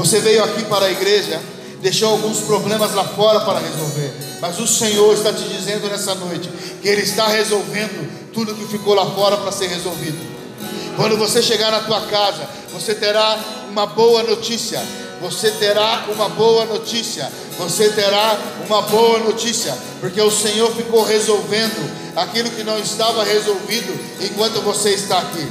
Você veio aqui para a igreja, deixou alguns problemas lá fora para resolver, mas o Senhor está te dizendo nessa noite que Ele está resolvendo tudo que ficou lá fora para ser resolvido. Quando você chegar na tua casa, você terá uma boa notícia. Você terá uma boa notícia. Você terá uma boa notícia, porque o Senhor ficou resolvendo aquilo que não estava resolvido enquanto você está aqui.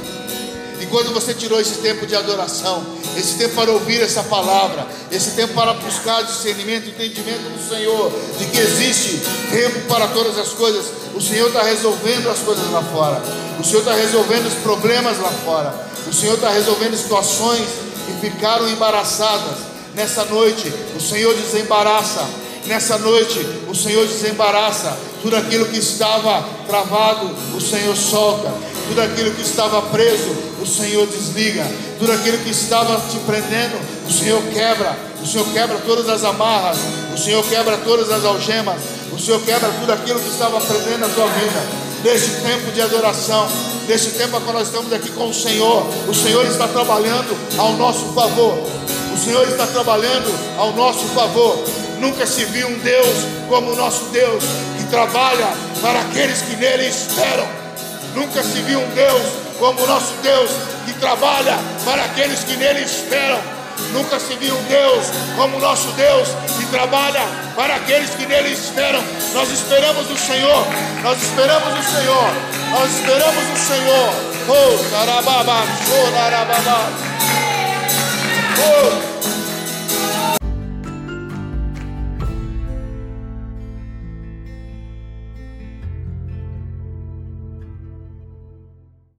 Enquanto você tirou esse tempo de adoração, esse tempo para ouvir essa palavra, esse tempo para buscar discernimento, entendimento do Senhor, de que existe tempo para todas as coisas, o Senhor está resolvendo as coisas lá fora, o Senhor está resolvendo os problemas lá fora, o Senhor está resolvendo situações que ficaram embaraçadas. Nessa noite, o Senhor desembaraça. Nessa noite, o Senhor desembaraça. Tudo aquilo que estava travado, o Senhor solta. Tudo aquilo que estava preso, o Senhor desliga. Tudo aquilo que estava te prendendo, o Senhor quebra. O Senhor quebra todas as amarras. O Senhor quebra todas as algemas. O Senhor quebra tudo aquilo que estava prendendo a tua vida. Neste tempo de adoração, neste tempo que nós estamos aqui com o Senhor, o Senhor está trabalhando ao nosso favor. O Senhor está trabalhando ao nosso favor. Nunca se viu um Deus como o nosso Deus, que trabalha para aqueles que nele esperam. Nunca se viu um Deus como o nosso Deus, que trabalha para aqueles que nele esperam. Nunca se viu um Deus como o nosso Deus, que trabalha para aqueles que nele esperam. Nós esperamos o Senhor, nós esperamos o Senhor, nós esperamos o Senhor. Oh, tarababa, oh, tarababa. Oh,